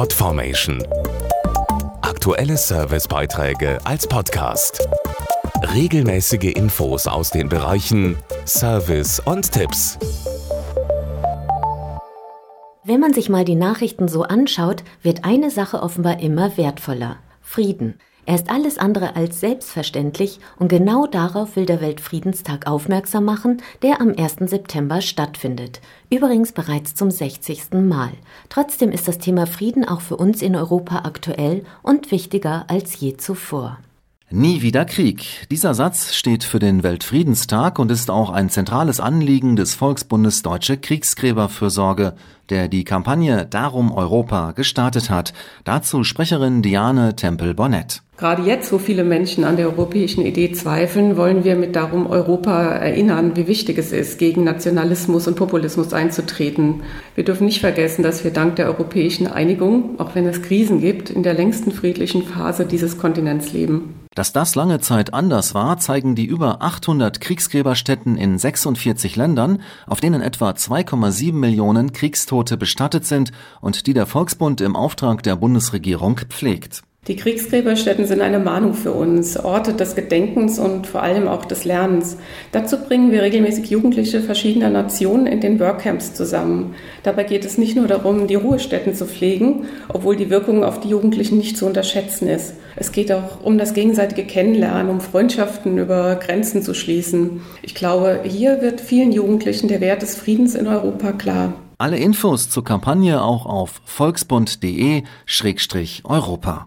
Podformation. Aktuelle Servicebeiträge als Podcast. Regelmäßige Infos aus den Bereichen Service und Tipps. Wenn man sich mal die Nachrichten so anschaut, wird eine Sache offenbar immer wertvoller. Frieden. Er ist alles andere als selbstverständlich und genau darauf will der Weltfriedenstag aufmerksam machen, der am 1. September stattfindet. Übrigens bereits zum 60. Mal. Trotzdem ist das Thema Frieden auch für uns in Europa aktuell und wichtiger als je zuvor. Nie wieder Krieg. Dieser Satz steht für den Weltfriedenstag und ist auch ein zentrales Anliegen des Volksbundes Deutsche Kriegsgräberfürsorge, der die Kampagne Darum Europa gestartet hat. Dazu Sprecherin Diane Tempel-Bonnet. Gerade jetzt, wo viele Menschen an der europäischen Idee zweifeln, wollen wir mit Darum Europa erinnern, wie wichtig es ist, gegen Nationalismus und Populismus einzutreten. Wir dürfen nicht vergessen, dass wir dank der europäischen Einigung, auch wenn es Krisen gibt, in der längsten friedlichen Phase dieses Kontinents leben. Dass das lange Zeit anders war, zeigen die über 800 Kriegsgräberstätten in 46 Ländern, auf denen etwa 2,7 Millionen Kriegstote bestattet sind und die der Volksbund im Auftrag der Bundesregierung pflegt. Die Kriegsgräberstätten sind eine Mahnung für uns, Orte des Gedenkens und vor allem auch des Lernens. Dazu bringen wir regelmäßig Jugendliche verschiedener Nationen in den Workcamps zusammen. Dabei geht es nicht nur darum, die Ruhestätten zu pflegen, obwohl die Wirkung auf die Jugendlichen nicht zu unterschätzen ist. Es geht auch um das gegenseitige Kennenlernen, um Freundschaften über Grenzen zu schließen. Ich glaube, hier wird vielen Jugendlichen der Wert des Friedens in Europa klar. Alle Infos zur Kampagne auch auf volksbund.de-europa